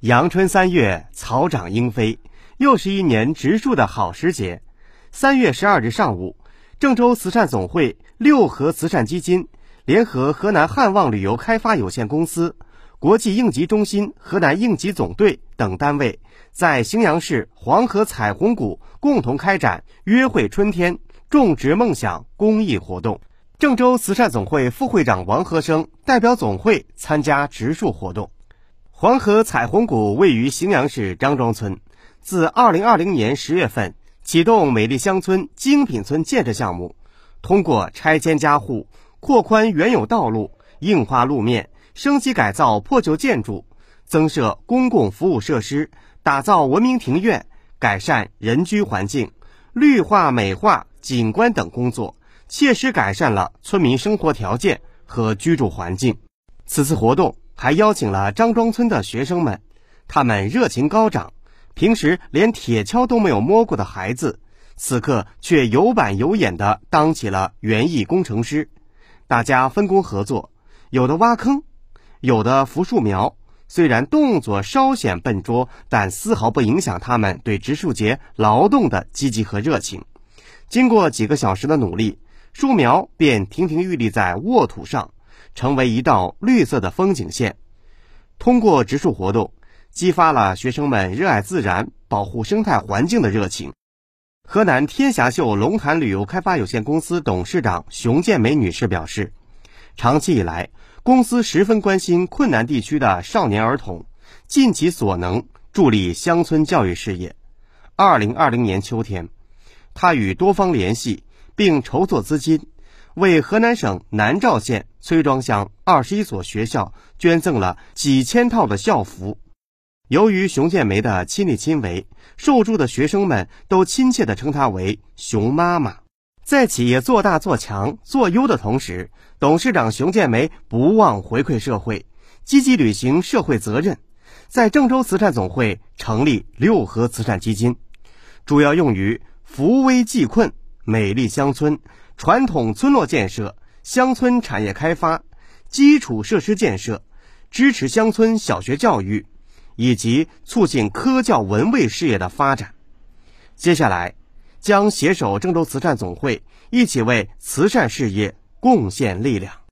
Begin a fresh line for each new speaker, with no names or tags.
阳春三月，草长莺飞，又是一年植树的好时节。三月十二日上午，郑州慈善总会、六合慈善基金联合河南汉旺旅游开发有限公司、国际应急中心河南应急总队等单位，在荥阳市黄河彩虹谷共同开展“约会春天，种植梦想”公益活动。郑州慈善总会副会长王和生代表总会参加植树活动。黄河彩虹谷位于荥阳市张庄村，自2020年10月份启动美丽乡村精品村建设项目，通过拆迁加户、扩宽原有道路、硬化路面、升级改造破旧建筑、增设公共服务设施、打造文明庭院、改善人居环境、绿化美化景观等工作，切实改善了村民生活条件和居住环境。此次活动。还邀请了张庄村的学生们，他们热情高涨，平时连铁锹都没有摸过的孩子，此刻却有板有眼地当起了园艺工程师。大家分工合作，有的挖坑，有的扶树苗。虽然动作稍显笨拙，但丝毫不影响他们对植树节劳动的积极和热情。经过几个小时的努力，树苗便亭亭玉立在沃土上。成为一道绿色的风景线。通过植树活动，激发了学生们热爱自然、保护生态环境的热情。河南天霞秀龙潭旅游开发有限公司董事长熊建梅女士表示，长期以来，公司十分关心困难地区的少年儿童，尽其所能助力乡村教育事业。二零二零年秋天，她与多方联系，并筹措资金。为河南省南召县崔庄乡二十一所学校捐赠了几千套的校服。由于熊建梅的亲力亲为，受助的学生们都亲切地称她为“熊妈妈”。在企业做大做强做优的同时，董事长熊建梅不忘回馈社会，积极履行社会责任，在郑州慈善总会成立六合慈善基金，主要用于扶危济困、美丽乡村。传统村落建设、乡村产业开发、基础设施建设，支持乡村小学教育，以及促进科教文卫事业的发展。接下来，将携手郑州慈善总会，一起为慈善事业贡献力量。